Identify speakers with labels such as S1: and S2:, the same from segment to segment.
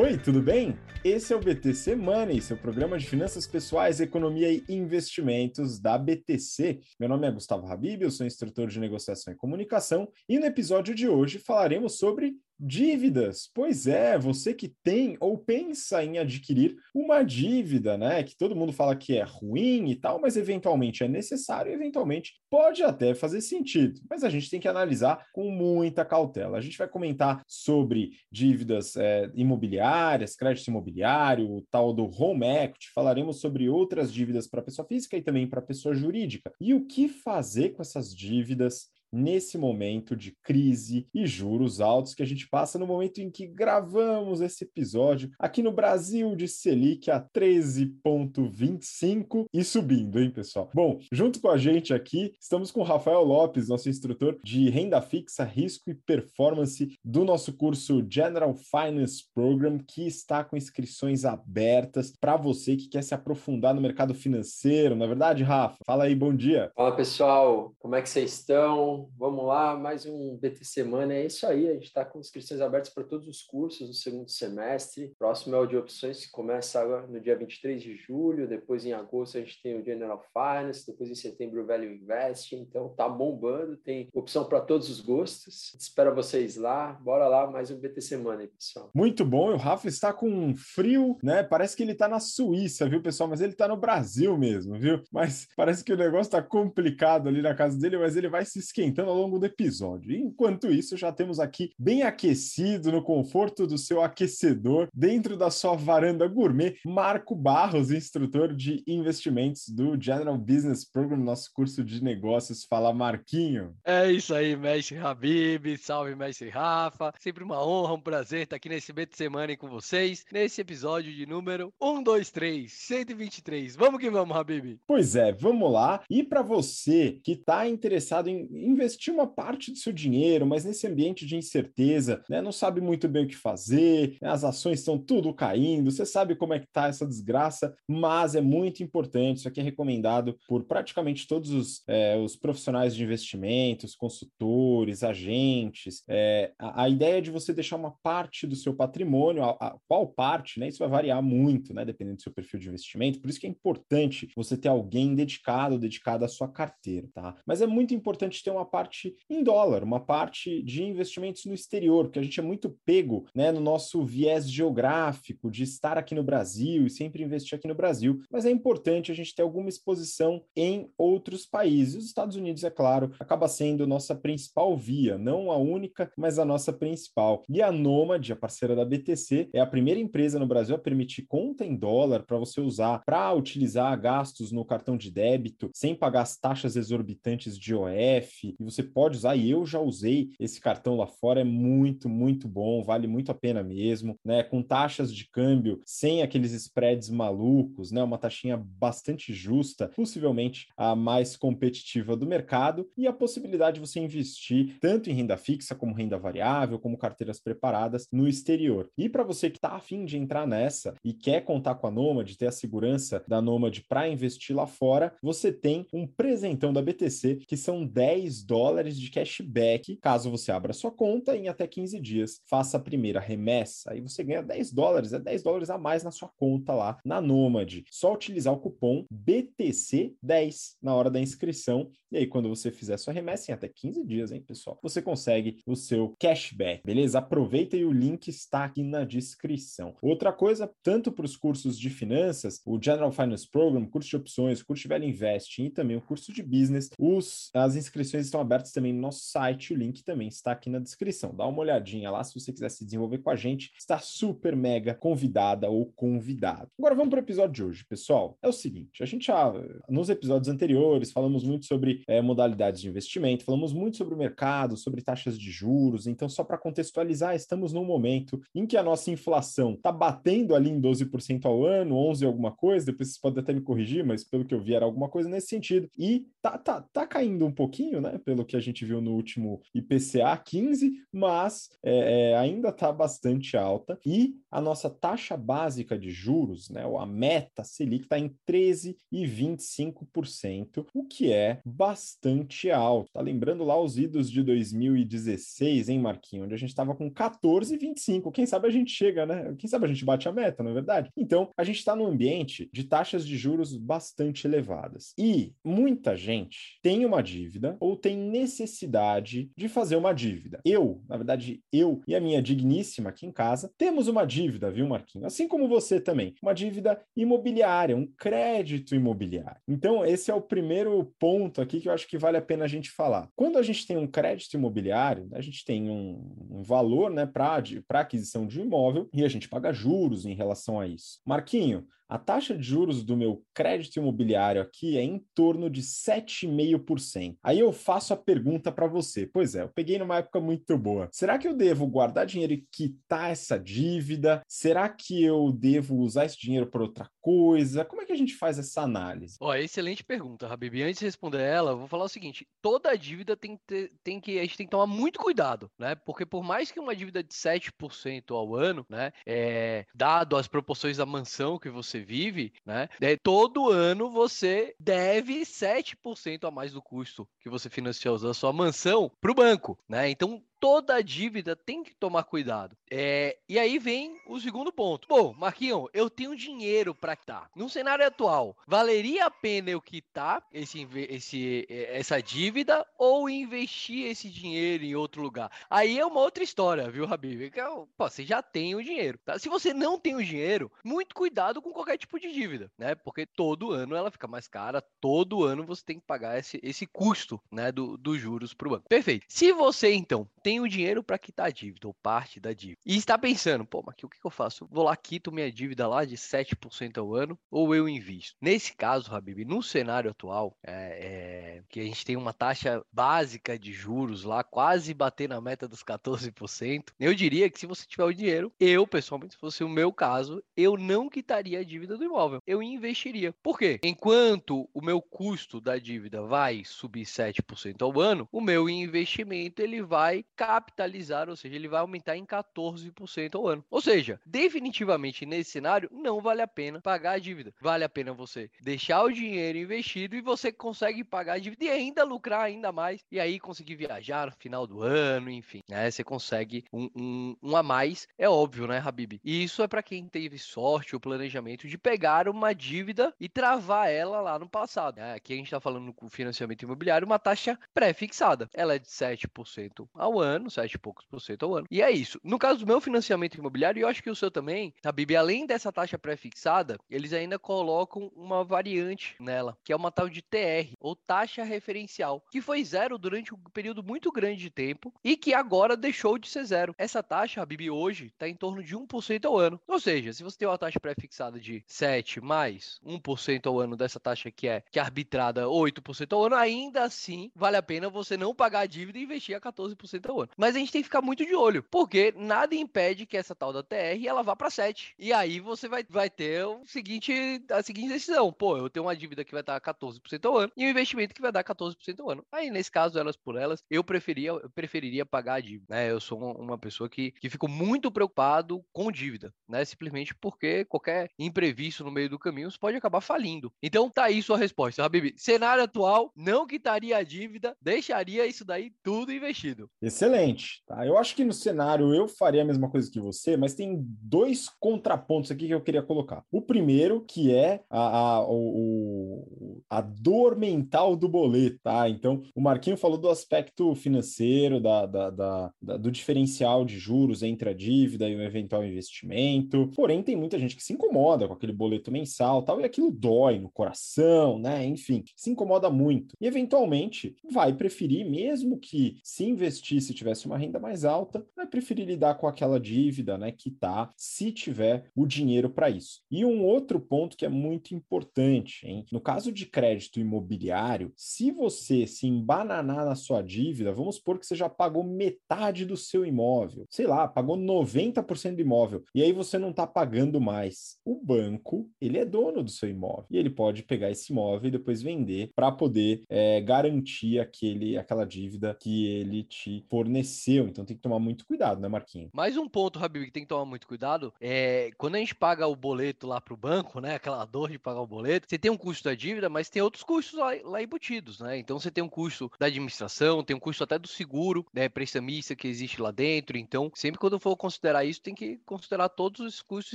S1: Oi, tudo bem? Esse é o BTC Money, seu programa de finanças pessoais, economia e investimentos da BTC. Meu nome é Gustavo Habib, eu sou instrutor de negociação e comunicação, e no episódio de hoje falaremos sobre Dívidas, pois é, você que tem ou pensa em adquirir uma dívida, né? Que todo mundo fala que é ruim e tal, mas eventualmente é necessário, eventualmente pode até fazer sentido. Mas a gente tem que analisar com muita cautela. A gente vai comentar sobre dívidas é, imobiliárias, crédito imobiliário, o tal do home equity, falaremos sobre outras dívidas para pessoa física e também para pessoa jurídica. E o que fazer com essas dívidas nesse momento de crise e juros altos que a gente passa no momento em que gravamos esse episódio aqui no Brasil de Selic a 13,25 e subindo, hein, pessoal? Bom, junto com a gente aqui, estamos com o Rafael Lopes, nosso instrutor de renda fixa, risco e performance do nosso curso General Finance Program, que está com inscrições abertas para você que quer se aprofundar no mercado financeiro. Na é verdade, Rafa, fala aí, bom dia.
S2: Fala, pessoal, como é que vocês estão? Vamos lá, mais um BT Semana. É isso aí, a gente está com inscrições abertas para todos os cursos no segundo semestre. Próximo é o de opções, que começa agora no dia 23 de julho. Depois, em agosto, a gente tem o General Finance. Depois, em setembro, o Value Invest. Então, tá bombando, tem opção para todos os gostos. Espero vocês lá. Bora lá, mais um BT Semana aí, pessoal.
S1: Muito bom. O Rafa está com frio, né? Parece que ele está na Suíça, viu, pessoal? Mas ele está no Brasil mesmo, viu? Mas parece que o negócio está complicado ali na casa dele, mas ele vai se esquentar esquentando ao longo do episódio. enquanto isso, já temos aqui bem aquecido no conforto do seu aquecedor, dentro da sua varanda gourmet, Marco Barros, instrutor de investimentos do General Business Program, nosso curso de negócios. Fala, Marquinho.
S3: É isso aí, mestre Habib, salve, mestre Rafa. Sempre uma honra, um prazer estar aqui nesse BT Semana com vocês, nesse episódio de número 123, 123. Vamos que vamos, Habib.
S1: Pois é, vamos lá. E para você que está interessado em investir uma parte do seu dinheiro, mas nesse ambiente de incerteza, né, não sabe muito bem o que fazer, né, as ações estão tudo caindo, você sabe como é que tá essa desgraça, mas é muito importante, isso aqui é recomendado por praticamente todos os, é, os profissionais de investimentos, consultores, agentes. É, a, a, ideia de você deixar uma parte do seu patrimônio, a, a, qual parte, né? Isso vai variar muito, né? Dependendo do seu perfil de investimento, por isso que é importante você ter alguém dedicado, dedicado à sua carteira, tá? Mas é muito importante ter uma parte em dólar, uma parte de investimentos no exterior, porque a gente é muito pego né, no nosso viés geográfico de estar aqui no Brasil e sempre investir aqui no Brasil, mas é importante a gente ter alguma exposição em outros países. Os Estados Unidos, é claro, acaba sendo nossa principal via, não a única, mas a nossa principal. E a Nomad, a parceira da BTC, é a primeira empresa no Brasil a permitir conta em dólar para você usar para utilizar gastos no cartão de débito sem pagar as taxas exorbitantes de OF, e você pode usar, e eu já usei esse cartão lá fora, é muito, muito bom, vale muito a pena mesmo, né? Com taxas de câmbio sem aqueles spreads malucos, né? Uma taxinha bastante justa, possivelmente a mais competitiva do mercado, e a possibilidade de você investir tanto em renda fixa como renda variável, como carteiras preparadas no exterior. E para você que está afim de entrar nessa e quer contar com a Nomad, ter a segurança da Nomad para investir lá fora, você tem um presentão da BTC que são 10 dólares de cashback caso você abra sua conta em até 15 dias. Faça a primeira remessa, aí você ganha 10 dólares, é 10 dólares a mais na sua conta lá na Nomad. Só utilizar o cupom BTC10 na hora da inscrição. E aí, quando você fizer sua remessa em até 15 dias, hein, pessoal, você consegue o seu cashback, beleza? Aproveita e o link está aqui na descrição. Outra coisa, tanto para os cursos de finanças, o General Finance Program, curso de opções, curso de Velho Investing e também o curso de business, os, as inscrições estão estão abertos também no nosso site, o link também está aqui na descrição. Dá uma olhadinha lá se você quiser se desenvolver com a gente, está super mega convidada ou convidado. Agora vamos para o episódio de hoje, pessoal. É o seguinte, a gente já, nos episódios anteriores, falamos muito sobre é, modalidades de investimento, falamos muito sobre o mercado, sobre taxas de juros, então só para contextualizar, estamos num momento em que a nossa inflação está batendo ali em 12% ao ano, 11 alguma coisa, depois vocês podem até me corrigir, mas pelo que eu vi era alguma coisa nesse sentido, e tá, tá, tá caindo um pouquinho, né? Né? Pelo que a gente viu no último IPCA 15, mas é, é, ainda está bastante alta. E a nossa taxa básica de juros, né? A meta Selic está em 13,25%, o que é bastante alto. Tá lembrando lá os idos de 2016, hein, Marquinho? Onde a gente estava com 14,25. Quem sabe a gente chega, né? Quem sabe a gente bate a meta, não é verdade? Então, a gente está num ambiente de taxas de juros bastante elevadas. E muita gente tem uma dívida ou tem necessidade de fazer uma dívida. Eu, na verdade, eu e a minha digníssima aqui em casa, temos uma dívida, viu, Marquinho? Assim como você também. Uma dívida imobiliária, um crédito imobiliário. Então, esse é o primeiro ponto aqui que eu acho que vale a pena a gente falar. Quando a gente tem um crédito imobiliário, a gente tem um, um valor né, para aquisição de um imóvel e a gente paga juros em relação a isso. Marquinho, a taxa de juros do meu crédito imobiliário aqui é em torno de 7,5%. Aí eu faço a pergunta para você. Pois é, eu peguei numa época muito boa. Será que eu devo guardar dinheiro e quitar essa dívida? Será que eu devo usar esse dinheiro para outra coisa? Como é que a gente faz essa análise?
S3: Ó, excelente pergunta, Habib. Antes de responder ela, vou falar o seguinte: toda dívida tem que, ter, tem que a gente tem que tomar muito cuidado, né? Porque por mais que uma dívida de 7% ao ano, né, é, dado as proporções da mansão que você vive, né, é, todo ano você deve 7% a mais do custo que você financiou a sua mansão para o banco, né? Então toda dívida tem que tomar cuidado. É, e aí vem o segundo ponto. Bom, Marquinhos, eu tenho dinheiro para quitar. No cenário atual, valeria a pena eu quitar esse, esse, essa dívida ou investir esse dinheiro em outro lugar? Aí é uma outra história, viu, Habib? É você já tem o dinheiro. Tá? Se você não tem o dinheiro, muito cuidado com qualquer tipo de dívida, né? Porque todo ano ela fica mais cara, todo ano você tem que pagar esse, esse custo, né, dos do juros para o banco. Perfeito. Se você, então, tem o dinheiro para quitar a dívida, ou parte da dívida. E está pensando, pô, mas o que, eu faço? Vou lá, quito minha dívida lá de 7% ao ano, ou eu invisto? Nesse caso, Habib, no cenário atual, é, é, que a gente tem uma taxa básica de juros lá, quase bater na meta dos 14%, eu diria que se você tiver o dinheiro, eu, pessoalmente, se fosse o meu caso, eu não quitaria a dívida do imóvel, eu investiria. Por quê? Enquanto o meu custo da dívida vai subir 7% ao ano, o meu investimento ele vai capitalizar, ou seja, ele vai aumentar em 14% ao ano. Ou seja, definitivamente nesse cenário não vale a pena pagar a dívida. Vale a pena você deixar o dinheiro investido e você consegue pagar a dívida e ainda lucrar ainda mais e aí conseguir viajar no final do ano, enfim, né? Você consegue um, um, um a mais, é óbvio, né, Habib? E isso é para quem teve sorte ou planejamento de pegar uma dívida e travar ela lá no passado. Né? Aqui a gente está falando com financiamento imobiliário, uma taxa pré-fixada. Ela é de 7% ao ano ano, 7 e poucos por cento ao ano. E é isso. No caso do meu financiamento imobiliário, e eu acho que o seu também, a Bibi, além dessa taxa pré-fixada, eles ainda colocam uma variante nela, que é uma tal de TR, ou taxa referencial, que foi zero durante um período muito grande de tempo e que agora deixou de ser zero. Essa taxa, a Bibi, hoje está em torno de 1% ao ano. Ou seja, se você tem uma taxa pré-fixada de 7 mais 1% ao ano dessa taxa que é, que é arbitrada 8% ao ano, ainda assim vale a pena você não pagar a dívida e investir a 14% ao Mas a gente tem que ficar muito de olho, porque nada impede que essa tal da TR ela vá para 7. E aí você vai, vai ter o seguinte, a seguinte decisão: pô, eu tenho uma dívida que vai dar 14% ao ano e um investimento que vai dar 14% ao ano. Aí, nesse caso, elas por elas, eu preferia, eu preferiria pagar a dívida. Né? Eu sou uma pessoa que, que fico muito preocupado com dívida, né? Simplesmente porque qualquer imprevisto no meio do caminho pode acabar falindo. Então, tá aí sua resposta, Habib. Cenário atual, não quitaria a dívida, deixaria isso daí tudo investido.
S1: Excelente excelente. Tá? Eu acho que no cenário eu faria a mesma coisa que você, mas tem dois contrapontos aqui que eu queria colocar. O primeiro, que é a, a, o, a dor mental do boleto, tá? Então, o Marquinho falou do aspecto financeiro, da, da, da, da, do diferencial de juros entre a dívida e o eventual investimento. Porém, tem muita gente que se incomoda com aquele boleto mensal tal, e aquilo dói no coração, né? Enfim, se incomoda muito. E eventualmente vai preferir, mesmo que se investisse tivesse uma renda mais alta, vai preferir lidar com aquela dívida, né, quitar, se tiver o dinheiro para isso. E um outro ponto que é muito importante, hein? No caso de crédito imobiliário, se você se embananar na sua dívida, vamos supor que você já pagou metade do seu imóvel, sei lá, pagou 90% do imóvel, e aí você não está pagando mais. O banco, ele é dono do seu imóvel, e ele pode pegar esse imóvel e depois vender para poder é, garantir aquele, aquela dívida que ele te forneceu. Então tem que tomar muito cuidado, né, Marquinhos?
S3: Mais um ponto, Habib, que tem que tomar muito cuidado é quando a gente paga o boleto lá para o banco, né? Aquela dor de pagar o boleto, você tem um custo da dívida, mas tem outros custos lá, lá embutidos, né? Então você tem um custo da administração, tem um custo até do seguro, né? Prestamista que existe lá dentro. Então, sempre quando for considerar isso, tem que considerar todos os custos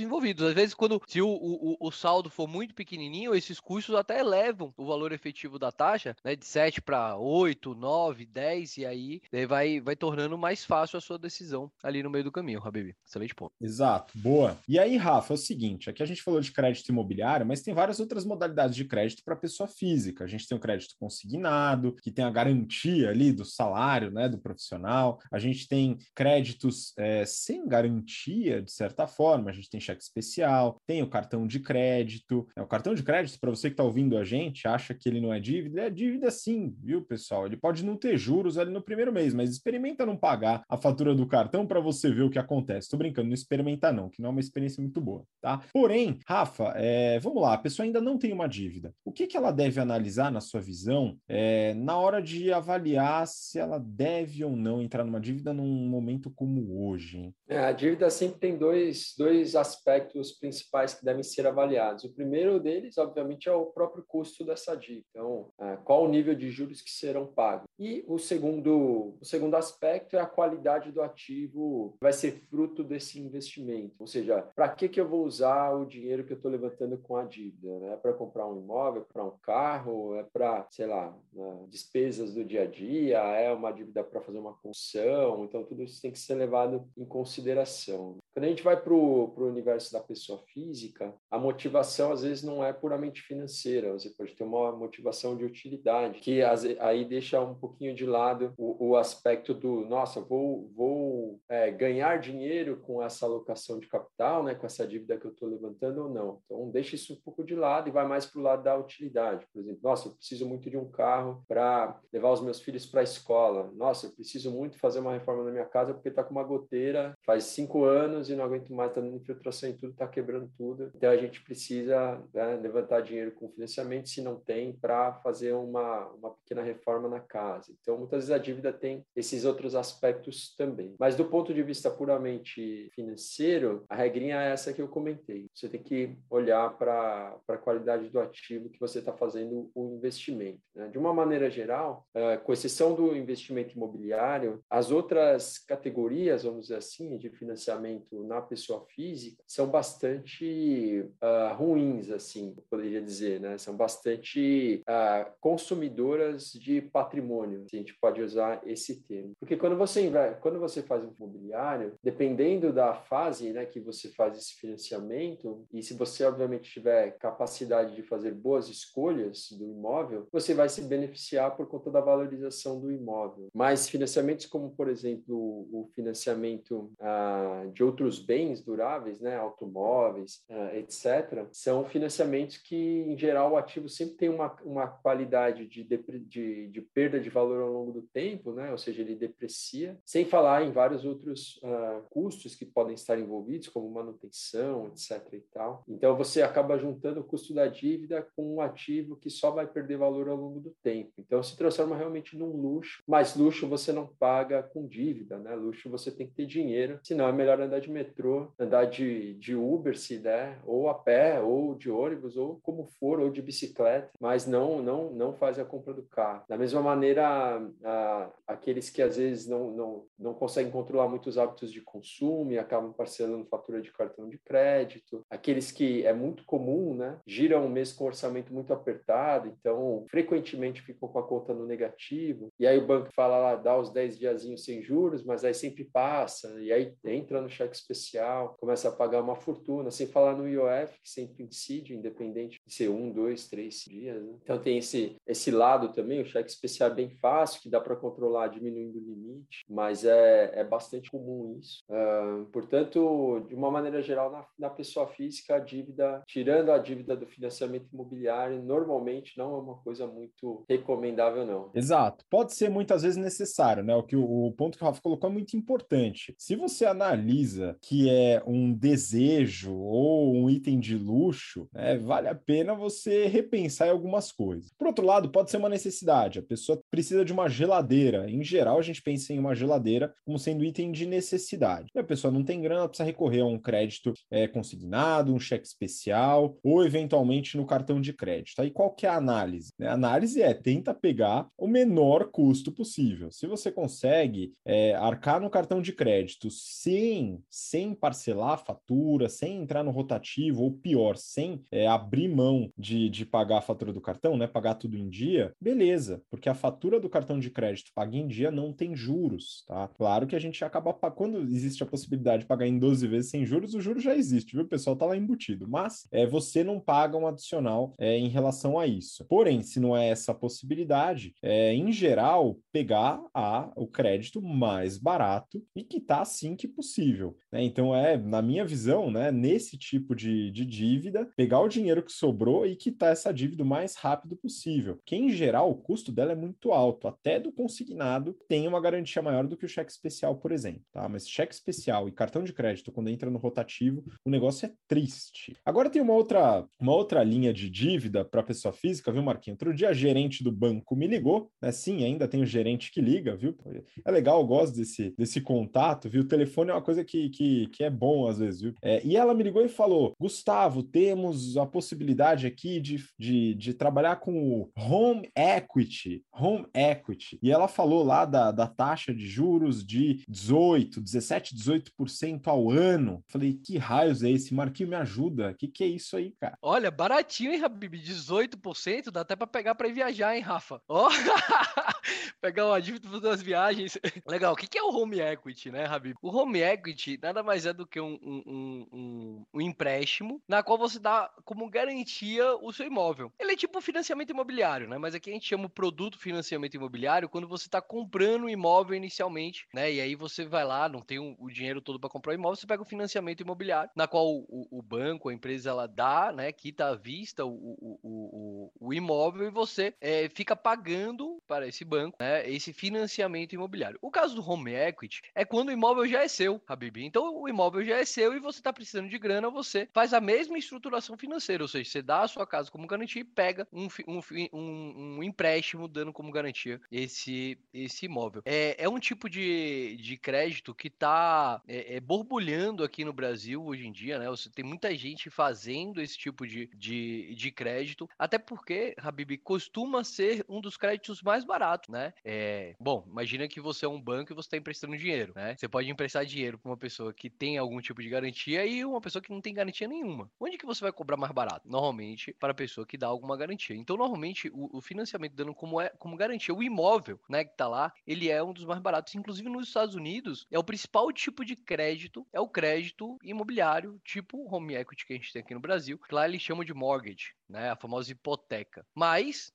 S3: envolvidos. Às vezes, quando se o, o, o saldo for muito pequenininho, esses custos até elevam o valor efetivo da taxa, né? De 7 para 8, 9, 10, e aí vai, vai tornando mais fácil a sua decisão ali no meio do caminho, Habib. Excelente ponto.
S1: Exato, boa. E aí, Rafa, é o seguinte: aqui a gente falou de crédito imobiliário, mas tem várias outras modalidades de crédito para pessoa física. A gente tem o crédito consignado, que tem a garantia ali do salário né, do profissional. A gente tem créditos é, sem garantia, de certa forma. A gente tem cheque especial, tem o cartão de crédito. É, o cartão de crédito, para você que está ouvindo a gente, acha que ele não é dívida, é dívida sim, viu, pessoal? Ele pode não ter juros ali no primeiro mês, mas experimenta não pagar a fatura do cartão para você ver o que acontece. Estou brincando, não experimenta não, que não é uma experiência muito boa, tá? Porém, Rafa, é, vamos lá, a pessoa ainda não tem uma dívida. O que, que ela deve analisar, na sua visão, é, na hora de avaliar se ela deve ou não entrar numa dívida num momento como hoje? Hein?
S2: É, a dívida sempre tem dois, dois aspectos principais que devem ser avaliados. O primeiro deles, obviamente, é o próprio custo dessa dívida. Então, é, qual o nível de juros que serão pagos? E o segundo, o segundo aspecto é a qualidade do ativo vai ser fruto desse investimento. Ou seja, para que, que eu vou usar o dinheiro que eu estou levantando com a dívida? Né? É para comprar um imóvel, para um carro, é para, sei lá, né, despesas do dia a dia, é uma dívida para fazer uma construção. Então, tudo isso tem que ser levado em consideração. Quando a gente vai para o universo da pessoa física, a motivação às vezes não é puramente financeira, você pode ter uma motivação de utilidade, que aí deixa um pouquinho de lado o, o aspecto do, nossa, vou, vou é, ganhar dinheiro com essa alocação de capital, né, com essa dívida que eu estou levantando ou não. Então, deixa isso um pouco de lado e vai mais para o lado da utilidade. Por exemplo, nossa, eu preciso muito de um carro para levar os meus filhos para a escola. Nossa, eu preciso muito fazer uma reforma na minha casa porque está com uma goteira faz cinco anos e não aguento mais, está dando infiltração em tudo, está quebrando tudo. Então a gente precisa né, levantar dinheiro com financiamento, se não tem, para fazer uma, uma pequena reforma na casa. Então muitas vezes a dívida tem esses outros aspectos também. Mas do ponto de vista puramente financeiro, a regrinha é essa que eu comentei. Você tem que olhar para a qualidade do ativo que você está fazendo o investimento. Né? De uma maneira geral, uh, com exceção do investimento imobiliário, as outras categorias, vamos dizer assim, de financiamento na pessoa física são bastante uh, ruins, assim, poderia dizer, né? São bastante uh, consumidoras de patrimônio, se a gente pode usar esse termo. Porque quando você quando você faz um imobiliário, dependendo da fase, né, que você faz esse financiamento e se você obviamente tiver capacidade de fazer boas escolhas do imóvel, você vai se beneficiar por conta da valorização do imóvel. Mas financiamentos como, por exemplo, o financiamento uh, de outros outros bens duráveis, né, automóveis, uh, ah, etc., são financiamentos que, em geral, o ativo sempre tem uma, uma qualidade de, de, de perda de valor ao longo do tempo, né, ou seja, ele deprecia, sem falar em vários outros uh, custos que podem estar envolvidos, como manutenção, etc. e tal. Então, você acaba juntando o custo da dívida com um ativo que só vai perder valor ao longo do tempo. Então, se transforma realmente num luxo, mas luxo você não paga com dívida, né? Luxo você tem que ter dinheiro, senão é melhor andar de metrô, andar de, de Uber, se der, ou a pé, ou de ônibus, ou como for, ou de bicicleta, mas não não não faz a compra do carro. Da mesma maneira, a, aqueles que às vezes não, não, não conseguem controlar muitos hábitos de consumo e acabam parcelando fatura de cartão de crédito, aqueles que é muito comum, né, giram um mês com orçamento muito apertado, então frequentemente ficam com a conta no negativo, e aí o banco fala lá, dá os 10 diazinhos sem juros, mas aí sempre passa, e aí aí entra no cheque especial, começa a pagar uma fortuna, sem falar no IOF, que sempre incide, independente de ser um, dois, três dias. Né? Então tem esse, esse lado também, o cheque especial é bem fácil, que dá para controlar diminuindo o limite, mas é, é bastante comum isso. Uh, portanto, de uma maneira geral, na, na pessoa física, a dívida, tirando a dívida do financiamento imobiliário, normalmente não é uma coisa muito recomendável, não.
S1: Exato. Pode ser muitas vezes necessário, né? O, que, o, o ponto que o Rafa colocou é muito importante. Se você analisa que é um desejo ou um item de luxo, né, vale a pena você repensar em algumas coisas. Por outro lado, pode ser uma necessidade. A pessoa precisa de uma geladeira. Em geral, a gente pensa em uma geladeira como sendo item de necessidade. E a pessoa não tem grana, precisa recorrer a um crédito é, consignado, um cheque especial ou eventualmente no cartão de crédito. Aí qual que é a análise? A análise é tenta pegar o menor custo possível. Se você consegue é, arcar no cartão de crédito sem, sem parcelar a fatura, sem entrar no rotativo, ou pior, sem é, abrir mão de, de pagar a fatura do cartão, né? Pagar tudo em dia, beleza, porque a fatura do cartão de crédito paga em dia não tem juros, tá? Claro que a gente acaba quando existe a possibilidade de pagar em 12 vezes sem juros, o juro já existe, viu? O pessoal tá lá embutido, mas é, você não paga um adicional é, em relação a isso. Porém, se não é essa possibilidade, é, em geral, pegar a, o crédito mais barato e quitar assim que possível. Né? Então, é, na minha visão, né, nesse tipo de, de dívida, pegar o dinheiro que sobrou e quitar essa dívida o mais rápido possível. Que, em geral, o custo dela é muito alto. Até do consignado tem uma garantia maior do que o cheque especial, por exemplo. Tá? Mas cheque especial e cartão de crédito, quando entra no rotativo, o negócio é triste. Agora tem uma outra, uma outra linha de dívida para pessoa física, viu, Marquinhos? Outro dia gerente do banco me ligou, né? Sim, ainda tem o gerente que liga, viu? É legal, eu gosto desse, desse contato, viu? O telefone é uma coisa que, que, que é bom às vezes, viu? É, e ela me ligou e falou: Gustavo, temos a possibilidade aqui de, de, de trabalhar com o home equity, home equity. E ela falou lá da, da taxa de juros de 18, 17, 18% ao ano. Falei, que raios é esse? Marquinho, me ajuda. O que, que é isso aí, cara?
S3: Olha, baratinho, hein, Habib? 18% dá até para pegar para viajar, hein, Rafa? Ó, oh. pegar uma dívida para duas viagens. Legal, o que é o home equity, né, Habib? O home equity nada mais é do que um, um, um, um empréstimo na qual você dá como garantia o seu imóvel. Ele é tipo financiamento imobiliário, né? Mas aqui a gente chama o produto financiamento imobiliário quando você está comprando o imóvel inicialmente, né? E aí você vai lá, não tem o, o dinheiro todo para comprar o imóvel, você pega o financiamento imobiliário, na qual o, o banco, a empresa, ela dá, né? Quita à vista o, o, o, o imóvel e você é, fica pagando para esse banco, né? Esse financiamento imobiliário. O caso do home equity é quando o imóvel já é seu, Habib. Então o imóvel já é seu e você está precisando de grana, você faz a mesma estruturação financeira, ou seja, você dá a sua casa como garantia e pega um, um, um, um empréstimo dando como garantia esse, esse imóvel. É, é um tipo de, de crédito que está é, é, borbulhando aqui no Brasil hoje em dia, né? Você tem muita gente fazendo esse tipo de, de, de crédito, até porque, Habib, costuma ser um dos créditos mais baratos, né? É, bom, imagina que você é um banco e você está emprestando dinheiro, né? Você pode emprestar dinheiro para uma pessoa que tem algum tipo de garantia e uma pessoa que não tem garantia nenhuma. Onde que você vai cobrar mais barato? Normalmente para a pessoa que dá alguma garantia. Então, normalmente, o, o financiamento dando como, é, como garantia o imóvel, né, que está lá, ele é um dos mais baratos. Inclusive, nos Estados Unidos, é o principal tipo de crédito, é o crédito imobiliário, tipo home equity que a gente tem aqui no Brasil. Lá eles chamam de mortgage, né, a famosa hipoteca. Mas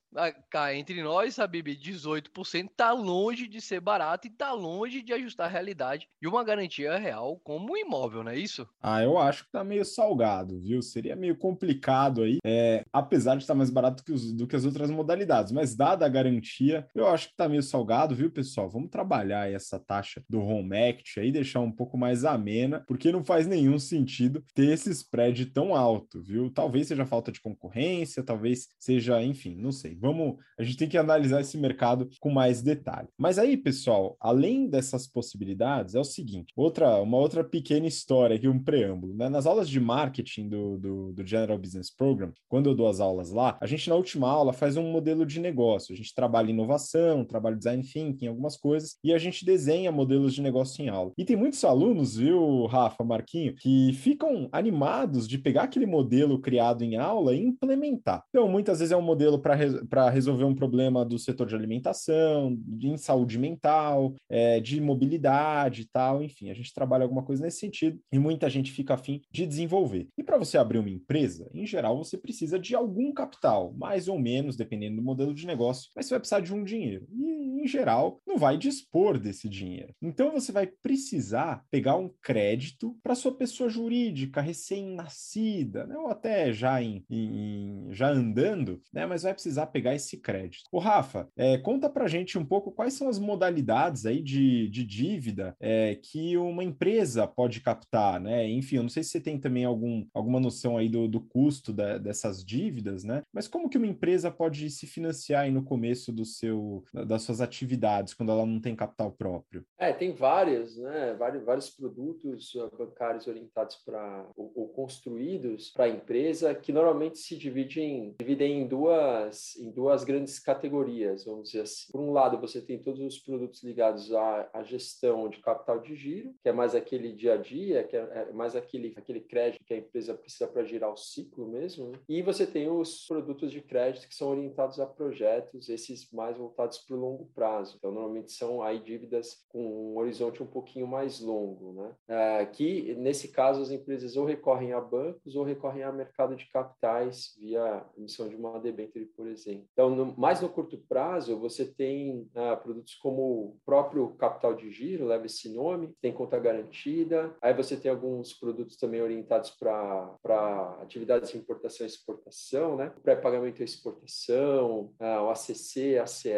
S3: cá entre nós, Habib, 18% tá longe de ser barato e tá longe de ajustar a realidade e uma garantia real como um imóvel, não é isso?
S1: Ah, eu acho que tá meio salgado, viu? Seria meio complicado aí, é, apesar de estar mais barato que os, do que as outras modalidades, mas dada a garantia, eu acho que tá meio salgado, viu, pessoal? Vamos trabalhar essa taxa do Home Act aí, deixar um pouco mais amena, porque não faz nenhum sentido ter esse spread tão alto, viu? Talvez seja falta de concorrência, talvez seja, enfim, não sei vamos, a gente tem que analisar esse mercado com mais detalhe. Mas aí, pessoal, além dessas possibilidades, é o seguinte, outra, uma outra pequena história aqui, um preâmbulo, né? Nas aulas de marketing do, do, do General Business Program, quando eu dou as aulas lá, a gente na última aula faz um modelo de negócio, a gente trabalha inovação, trabalha design thinking, algumas coisas, e a gente desenha modelos de negócio em aula. E tem muitos alunos, viu, Rafa, Marquinho, que ficam animados de pegar aquele modelo criado em aula e implementar complementar. Então, muitas vezes é um modelo para resolver um problema do setor de alimentação, de, em saúde mental, é, de mobilidade e tal, enfim, a gente trabalha alguma coisa nesse sentido e muita gente fica afim de desenvolver. E para você abrir uma empresa, em geral, você precisa de algum capital, mais ou menos, dependendo do modelo de negócio, mas você vai precisar de um dinheiro. E, em geral, não vai dispor desse dinheiro. Então, você vai precisar pegar um crédito para sua pessoa jurídica recém-nascida, né? ou até já em, em, já andando, né? mas vai precisar pegar esse crédito. O Rafa, é, conta para gente um pouco quais são as modalidades aí de, de dívida é, que uma empresa pode captar, né? Enfim, eu não sei se você tem também algum, alguma noção aí do, do custo da, dessas dívidas, né? Mas como que uma empresa pode se financiar aí no começo do seu, das suas atividades, quando ela não tem capital próprio?
S2: É, tem várias, né? Vários, vários produtos uh, bancários orientados para ou, ou, construídos para a empresa que normalmente se dividem, em duas em duas grandes categorias, vamos dizer assim. Por um lado, você tem todos os produtos ligados à, à gestão de capital de giro, que é mais aquele dia a dia, que é, é mais aquele aquele crédito que a empresa precisa para girar o ciclo mesmo. Né? E você tem os produtos de crédito que são orientados a projetos, esses mais voltados para o longo prazo. Então, normalmente são aí dívidas com um horizonte um pouquinho mais longo, né? É, que, nesse caso, as empresas ou recorrem a bancos ou recorrem a mercado de capitais via emissão de uma debênture, por exemplo. Então, no, mais no curto prazo, você tem ah, produtos como o próprio capital de giro, leva esse nome, tem conta garantida, aí você tem alguns produtos também orientados para atividades de importação e exportação, né? pré-pagamento e exportação, ah, o ACC, ACE,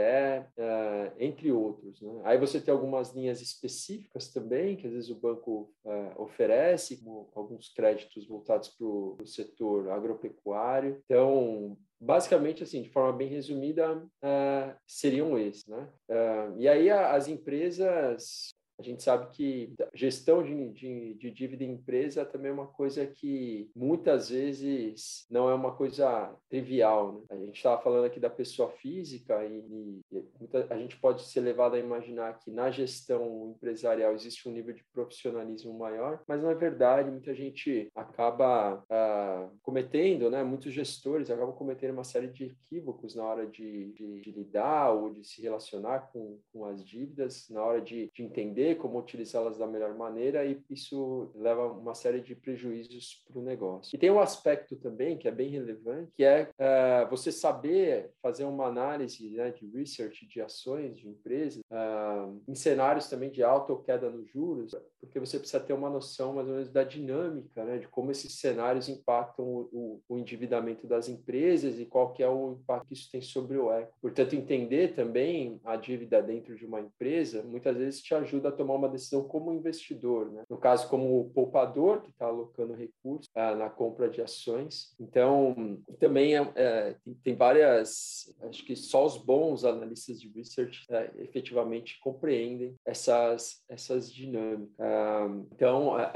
S2: ah, entre outros. Né? Aí você tem algumas linhas específicas também, que às vezes o banco uh, oferece, como alguns créditos voltados para o setor agropecuário. Então, basicamente, assim, de forma bem resumida, uh, seriam esses, né? Uh, e aí a, as empresas a gente sabe que gestão de, de, de, dívida em empresa também é uma coisa que muitas vezes não é uma coisa trivial. Né? A gente estava falando aqui da pessoa física e, e muita, a gente pode ser levado a imaginar que na gestão empresarial existe um nível de profissionalismo maior, mas na verdade muita gente acaba ah, cometendo, né? muitos gestores acabam cometendo uma série de equívocos na hora de, de, de lidar ou de se relacionar com, com as dívidas, na hora de, de entender como utilizá-las da melhor maneira e isso leva uma série de prejuízos para o negócio. E tem um aspecto também que é bem relevante, que é uh, você saber fazer uma análise né, de research de ações de empresas uh, em cenários também de alta ou queda nos juros, porque você precisa ter uma noção mais ou menos da dinâmica, né, de como esses cenários impactam o, o, o endividamento das empresas e qual que é o impacto que isso tem sobre o eco. Portanto, entender também a dívida dentro de uma empresa muitas vezes te ajuda a tomar uma decisão como investidor, né? no caso, como poupador que está alocando recursos ah, na compra de ações. Então, também é, é, tem várias, acho que só os bons analistas de research é, efetivamente compreendem essas, essas dinâmicas. Ah, então, é,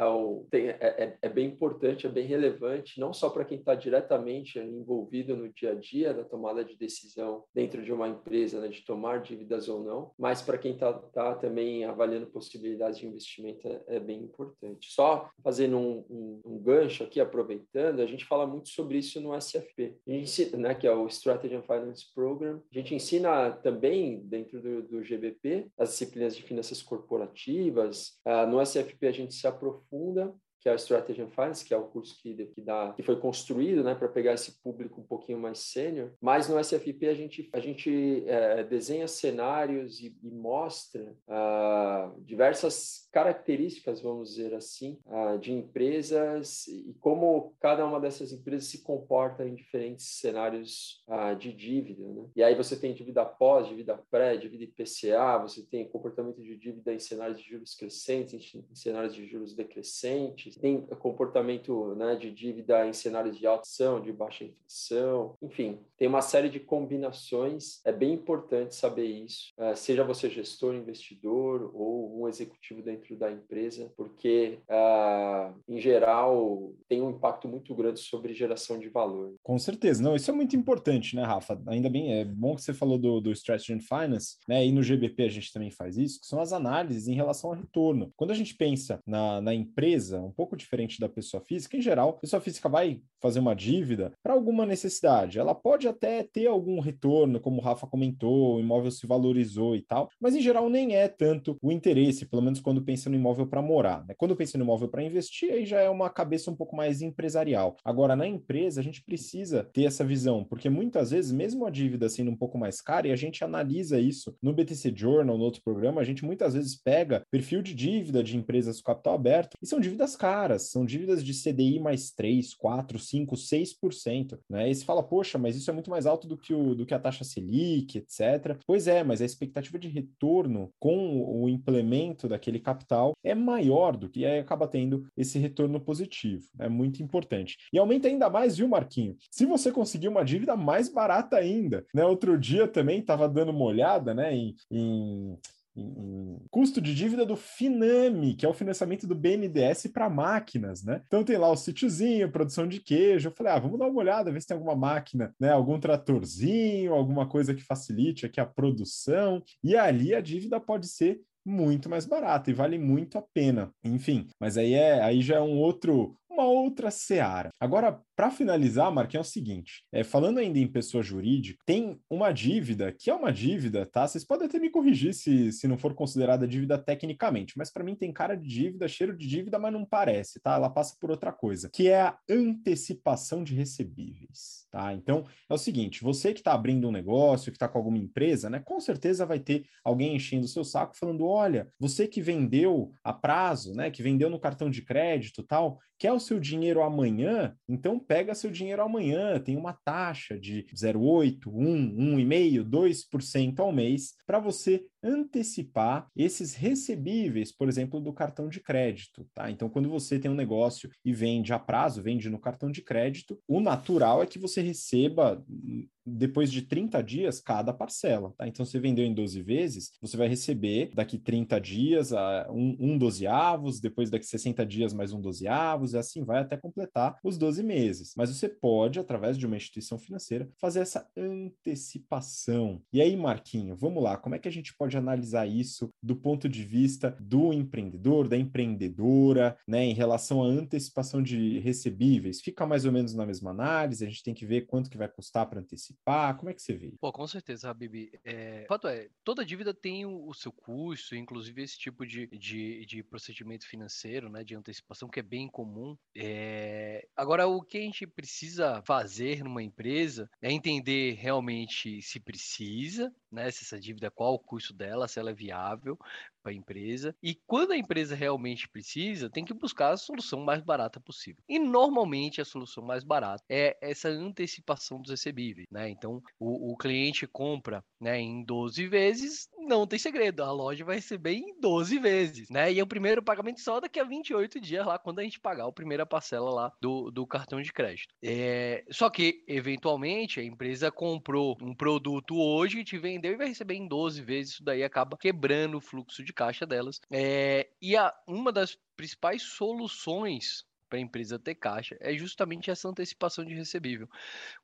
S2: é, é, é, bem importante, é bem relevante, não só para quem está diretamente envolvido no dia a dia da tomada de decisão dentro de uma empresa, né, de tomar dívidas ou não, mas para quem está tá também avaliando possibilidades de investimento é, é bem importante. Só fazendo um, um, um, gancho aqui, aproveitando, a gente fala muito sobre isso no SFP, ensina, né, que é o Strategy and Finance Program. A gente ensina também, dentro do, do GBP, as disciplinas de finanças corporativas. Uh, no SFP, a gente se aprofunda que é o Strategy and Finance, que é o curso que, que, dá, que foi construído né, para pegar esse público um pouquinho mais sênior. Mas no SFP a gente, a gente é, desenha cenários e, e mostra uh, diversas características, vamos dizer assim, uh, de empresas e como cada uma dessas empresas se comporta em diferentes cenários uh, de dívida. Né? E aí você tem dívida pós, dívida pré, dívida IPCA, você tem comportamento de dívida em cenários de juros crescentes, em cenários de juros decrescentes, tem comportamento né, de dívida em cenários de alta de baixa inflação, enfim, tem uma série de combinações. É bem importante saber isso, uh, seja você gestor, investidor ou um executivo dentro da empresa, porque, uh, em geral, tem um impacto muito grande sobre geração de valor.
S1: Com certeza, não, isso é muito importante, né, Rafa? Ainda bem, é bom que você falou do, do Strategy and Finance, né, e no GBP a gente também faz isso, que são as análises em relação ao retorno. Quando a gente pensa na, na empresa, pouco diferente da pessoa física. Em geral, a pessoa física vai fazer uma dívida para alguma necessidade. Ela pode até ter algum retorno, como o Rafa comentou, o imóvel se valorizou e tal, mas em geral nem é tanto o interesse, pelo menos quando pensa no imóvel para morar. Né? Quando pensa no imóvel para investir, aí já é uma cabeça um pouco mais empresarial. Agora, na empresa, a gente precisa ter essa visão, porque muitas vezes, mesmo a dívida sendo um pouco mais cara, e a gente analisa isso no BTC Journal, no outro programa, a gente muitas vezes pega perfil de dívida de empresas com capital aberto e são dívidas caras, são dívidas de CDI mais 3, 4, 5, 6%. Né? E você fala, poxa, mas isso é muito mais alto do que, o, do que a taxa Selic, etc. Pois é, mas a expectativa de retorno com o implemento daquele capital é maior do que e aí acaba tendo esse retorno positivo. É muito importante. E aumenta ainda mais, viu, Marquinho? Se você conseguir uma dívida mais barata ainda. Né? Outro dia também estava dando uma olhada né, em, em custo de dívida do Finame, que é o financiamento do BNDES para máquinas, né? Então tem lá o sítiozinho, produção de queijo. Eu falei, ah, vamos dar uma olhada, ver se tem alguma máquina, né? Algum tratorzinho, alguma coisa que facilite aqui a produção. E ali a dívida pode ser muito mais barata e vale muito a pena. Enfim, mas aí é aí já é um outro uma outra seara. Agora, para finalizar, Marquinhos, é o seguinte: é, falando ainda em pessoa jurídica, tem uma dívida que é uma dívida, tá? Vocês podem até me corrigir se, se não for considerada dívida tecnicamente, mas para mim tem cara de dívida, cheiro de dívida, mas não parece, tá? Ela passa por outra coisa, que é a antecipação de recebíveis, tá? Então é o seguinte: você que está abrindo um negócio, que está com alguma empresa, né? Com certeza vai ter alguém enchendo o seu saco falando: olha, você que vendeu a prazo, né? Que vendeu no cartão de crédito tal, quer o seu dinheiro amanhã, então pega seu dinheiro amanhã, tem uma taxa de 0,8, 1, 1,5, 2% ao mês para você antecipar esses recebíveis, por exemplo, do cartão de crédito, tá? Então, quando você tem um negócio e vende a prazo, vende no cartão de crédito, o natural é que você receba depois de 30 dias cada parcela, tá? Então, você vendeu em 12 vezes, você vai receber daqui 30 dias a um, um dozeavos, depois daqui 60 dias mais um dozeavos, e assim vai até completar os 12 meses. Mas você pode, através de uma instituição financeira, fazer essa antecipação. E aí, Marquinho, vamos lá, como é que a gente pode analisar isso do ponto de vista do empreendedor, da empreendedora, né, em relação à antecipação de recebíveis? Fica mais ou menos na mesma análise, a gente tem que ver quanto que vai custar para antecipar antecipar? Como é que você vê?
S3: Pô, com certeza, Habib. É, fato é, toda dívida tem o, o seu custo, inclusive esse tipo de, de, de, procedimento financeiro, né, de antecipação, que é bem comum. É... Agora, o que a gente precisa fazer numa empresa é entender realmente se precisa, né, se essa dívida, qual o custo dela, se ela é viável, para a empresa. E quando a empresa realmente precisa, tem que buscar a solução mais barata possível. E normalmente a solução mais barata é essa antecipação dos recebíveis, né? Então o, o cliente compra, né, em 12 vezes, não tem segredo, a loja vai receber em 12 vezes, né? E o primeiro pagamento só daqui a 28 dias lá quando a gente pagar a primeira parcela lá do, do cartão de crédito. É, só que eventualmente a empresa comprou um produto hoje, te vendeu e vai receber em 12 vezes, isso daí acaba quebrando o fluxo de caixa delas. É, e a, uma das principais soluções para a empresa ter caixa é justamente essa antecipação de recebível.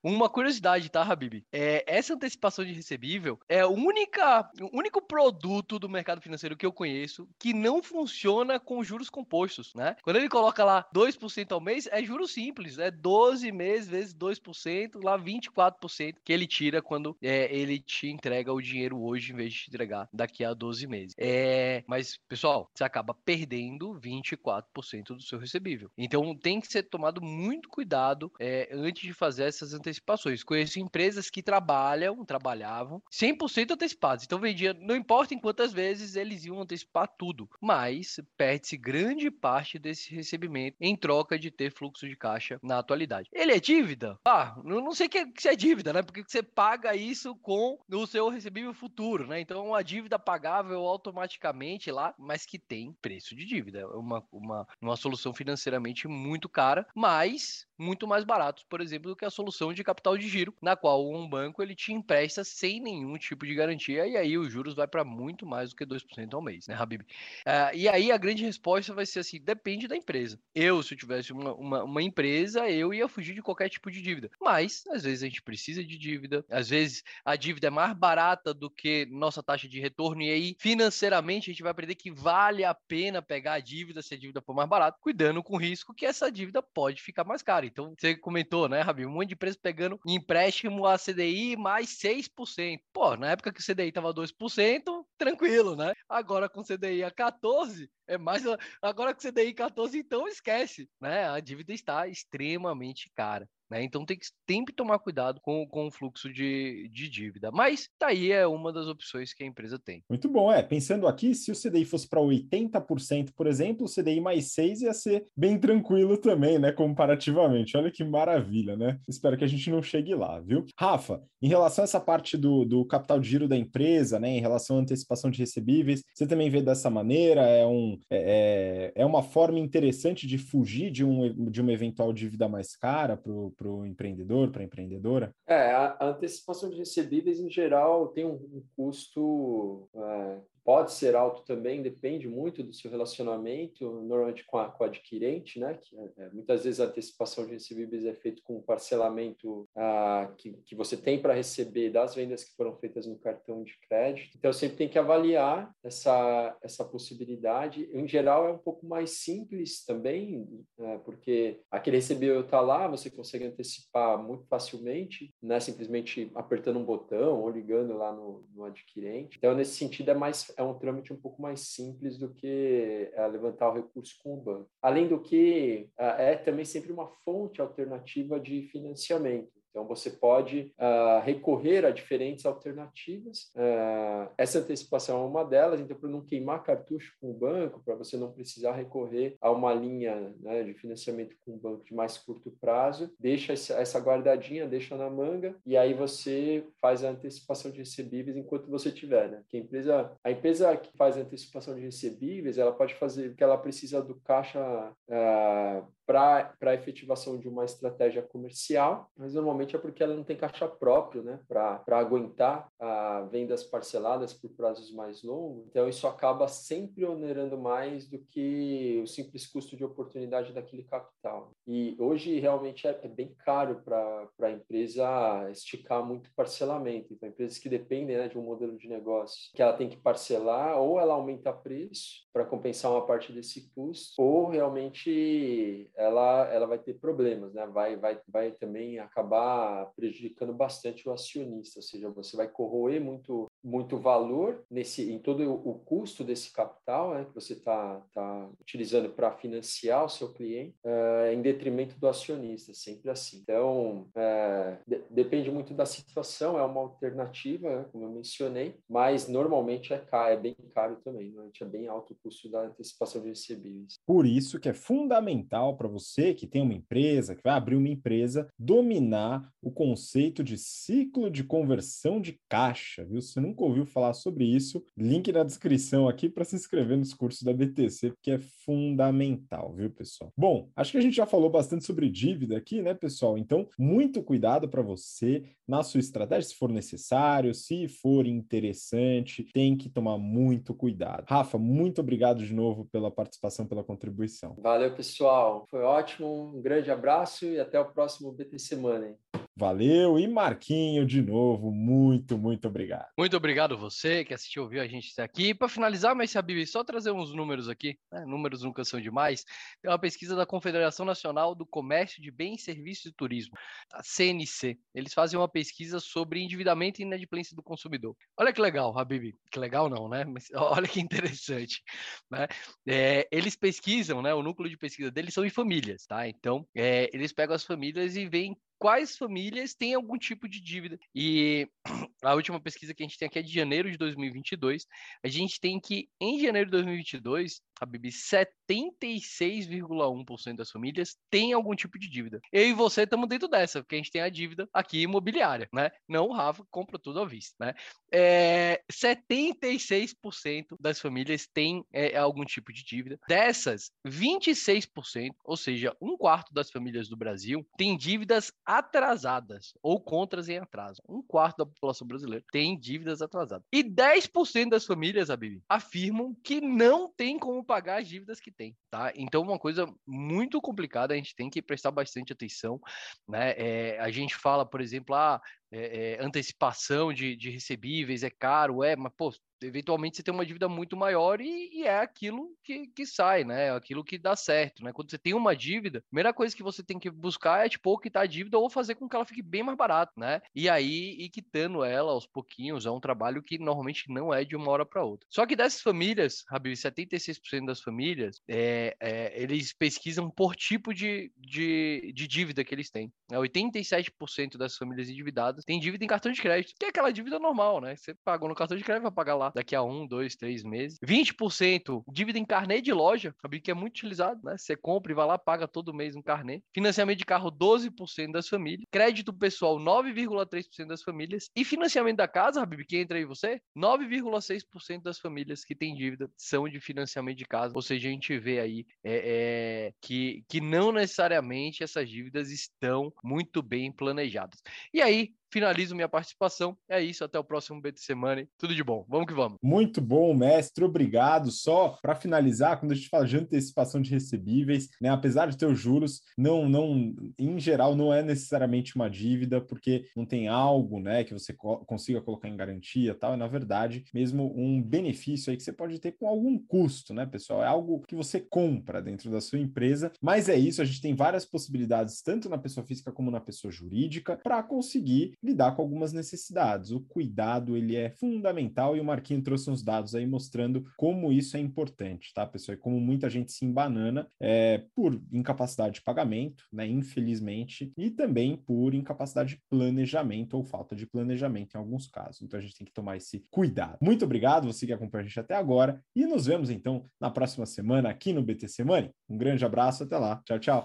S3: Uma curiosidade, tá, Habib? É, essa antecipação de recebível é o única, o único produto do mercado financeiro que eu conheço que não funciona com juros compostos, né? Quando ele coloca lá 2% ao mês, é juros simples, é 12 meses vezes 2%, lá 24% que ele tira quando é, ele te entrega o dinheiro hoje em vez de te entregar daqui a 12 meses. É, mas, pessoal, você acaba perdendo 24% do seu recebível. Então, então tem que ser tomado muito cuidado é, antes de fazer essas antecipações. Conheço empresas que trabalham, trabalhavam 100% antecipados. Então vendia, não importa em quantas vezes eles iam antecipar tudo, mas perde-se grande parte desse recebimento em troca de ter fluxo de caixa na atualidade. Ele é dívida? Ah, não sei que é dívida, né? Porque você paga isso com o seu recebível futuro, né? Então uma dívida pagável automaticamente lá, mas que tem preço de dívida. É uma, uma, uma solução financeiramente muito cara, mas muito mais baratos, por exemplo, do que a solução de capital de giro, na qual um banco ele te empresta sem nenhum tipo de garantia e aí os juros vai para muito mais do que 2% ao mês, né, Habib? Uh, e aí a grande resposta vai ser assim, depende da empresa. Eu, se eu tivesse uma, uma, uma empresa, eu ia fugir de qualquer tipo de dívida. Mas, às vezes, a gente precisa de dívida, às vezes a dívida é mais barata do que nossa taxa de retorno, e aí, financeiramente, a gente vai aprender que vale a pena pegar a dívida se a dívida for mais barata, cuidando com o risco que essa dívida pode ficar mais cara. Então, você comentou, né, Rabi? Um monte de empresa pegando empréstimo a CDI mais 6%. Pô, na época que o CDI tava 2%, tranquilo, né? Agora com CDI a 14%, é mais. Agora com CDI 14, então esquece, né? A dívida está extremamente cara. Né? Então tem que sempre tomar cuidado com, com o fluxo de, de dívida. Mas tá aí é uma das opções que a empresa tem.
S1: Muito bom, é. Pensando aqui, se o CDI fosse para 80%, por exemplo, o CDI mais 6 ia ser bem tranquilo também, né? Comparativamente. Olha que maravilha, né? Espero que a gente não chegue lá, viu? Rafa, em relação a essa parte do, do capital de giro da empresa, né? Em relação à antecipação de recebíveis, você também vê dessa maneira? É, um, é, é, é uma forma interessante de fugir de, um, de uma eventual dívida mais cara para o para o empreendedor, para a empreendedora?
S2: É, a, antecipação de recebíveis, em geral, tem um, um custo é, pode ser alto também, depende muito do seu relacionamento, normalmente com, a, com o adquirente, né? Que, é, muitas vezes a antecipação de recebíveis é feito com um parcelamento ah, que, que você tem para receber das vendas que foram feitas no cartão de crédito. Então, sempre tem que avaliar essa, essa possibilidade. Em geral, é um pouco mais simples também, né? porque aquele recebível está lá, você consegue antecipar muito facilmente, não é simplesmente apertando um botão ou ligando lá no, no adquirente. Então, nesse sentido, é mais é um trâmite um pouco mais simples do que é, levantar o recurso com o banco. Além do que, é, é também sempre uma fonte alternativa de financiamento. Então, você pode uh, recorrer a diferentes alternativas. Uh, essa antecipação é uma delas, então, para não queimar cartucho com o banco, para você não precisar recorrer a uma linha né, de financiamento com o banco de mais curto prazo, deixa essa guardadinha, deixa na manga, e aí você faz a antecipação de recebíveis enquanto você tiver. Né? Que a, empresa, a empresa que faz a antecipação de recebíveis, ela pode fazer, porque ela precisa do caixa uh, para a efetivação de uma estratégia comercial, mas normalmente é porque ela não tem caixa próprio né, para aguentar a vendas parceladas por prazos mais longos. Então, isso acaba sempre onerando mais do que o simples custo de oportunidade daquele capital. E hoje, realmente, é, é bem caro para a empresa esticar muito parcelamento. Então, empresas que dependem né, de um modelo de negócio que ela tem que parcelar, ou ela aumenta preço para compensar uma parte desse custo, ou realmente ela, ela vai ter problemas, né? vai, vai, vai também acabar prejudicando bastante o acionista, ou seja, você vai corroer muito, muito valor nesse, em todo o custo desse capital né, que você está tá utilizando para financiar o seu cliente, uh, em detrimento do acionista, sempre assim. Então, uh, de, depende muito da situação, é uma alternativa, né, como eu mencionei, mas normalmente é, caro, é bem caro também, normalmente é bem alto o custo da antecipação de recebíveis.
S1: Por isso que é fundamental para você que tem uma empresa, que vai abrir uma empresa, dominar o conceito de ciclo de conversão de caixa, viu? Você nunca ouviu falar sobre isso, link na descrição aqui para se inscrever nos cursos da BTC, porque é fundamental, viu, pessoal? Bom, acho que a gente já falou bastante sobre dívida aqui, né, pessoal? Então, muito cuidado para você na sua estratégia, se for necessário, se for interessante, tem que tomar muito cuidado. Rafa, muito obrigado de novo pela participação, pela contribuição.
S2: Valeu, pessoal. Foi ótimo. Um grande abraço e até o próximo BTC Money.
S1: Valeu e Marquinho de novo, muito, muito obrigado.
S3: Muito obrigado você que assistiu, ouviu a gente aqui. E para finalizar, mas Habib, só trazer uns números aqui, né? números nunca são demais. Tem uma pesquisa da Confederação Nacional do Comércio de Bens, Serviços e Turismo, a CNC. Eles fazem uma pesquisa sobre endividamento e inadimplência do consumidor. Olha que legal, Habib. Que legal não, né? Mas olha que interessante. Né? É, eles pesquisam, né? O núcleo de pesquisa deles são em famílias, tá? Então, é, eles pegam as famílias e veem quais famílias têm algum tipo de dívida. E a última pesquisa que a gente tem aqui é de janeiro de 2022. A gente tem que, em janeiro de 2022, a Bibi, 76,1% das famílias têm algum tipo de dívida. Eu e você estamos dentro dessa, porque a gente tem a dívida aqui imobiliária, né? Não o Rafa compra tudo à vista, né? É, 76% das famílias têm é, algum tipo de dívida. Dessas, 26%, ou seja, um quarto das famílias do Brasil, tem dívidas atrasadas ou contras em atraso. Um quarto da população brasileira tem dívidas atrasadas. E 10% das famílias, Bibi, afirmam que não tem como pagar as dívidas que tem, tá? Então, uma coisa muito complicada, a gente tem que prestar bastante atenção, né? É, a gente fala, por exemplo, ah, é, é, antecipação de, de recebíveis é caro, é, mas, pô, eventualmente você tem uma dívida muito maior e, e, é aquilo que, que sai, né? É aquilo que dá certo, né? Quando você tem uma dívida, a primeira coisa que você tem que buscar é, tipo, quitar a dívida ou fazer com que ela fique bem mais barata, né? E aí, e quitando ela aos pouquinhos, é um trabalho que normalmente não é de uma hora para outra. Só que dessas famílias, Rabi, 76% das famílias, é, é, eles pesquisam por tipo de, de, de dívida que eles têm. Né? 87% das famílias endividadas têm dívida em cartão de crédito, que é aquela dívida normal, né? Você pagou no cartão de crédito, vai pagar lá daqui a um, dois, três meses. 20% dívida em carnê de loja, sabe que é muito utilizado, né? Você compra e vai lá, paga todo mês um carnê. Financiamento de carro, 12% das famílias. Crédito pessoal, 9,3% das famílias. E financiamento da casa, Habib, que entra aí você, 9,6% das famílias que têm dívida são de financiamento de casa. Ou seja, a gente vê aí é, é, que, que não necessariamente essas dívidas estão muito bem planejadas. E aí, finalizo minha participação. É isso, até o próximo BTC Money. Tudo de bom. Vamos que vamos.
S1: Muito bom, mestre. Obrigado. Só para finalizar, quando a gente fala de antecipação de recebíveis, né, apesar de ter os juros, não, não, em geral, não é necessariamente uma dívida, porque não tem algo, né, que você co consiga colocar em garantia, tal. É na verdade mesmo um benefício aí que você pode ter com algum custo, né, pessoal? É algo que você compra dentro da sua empresa. Mas é isso. A gente tem várias possibilidades, tanto na pessoa física como na pessoa jurídica, para conseguir lidar com algumas necessidades. O cuidado ele é fundamental e o Marquinho trouxe uns dados aí mostrando como isso é importante, tá, pessoal? E como muita gente se embanana é, por incapacidade de pagamento, né, infelizmente, e também por incapacidade de planejamento ou falta de planejamento em alguns casos. Então a gente tem que tomar esse cuidado. Muito obrigado, você que acompanha a gente até agora, e nos vemos então na próxima semana aqui no BTC Money. Um grande abraço, até lá. Tchau, tchau.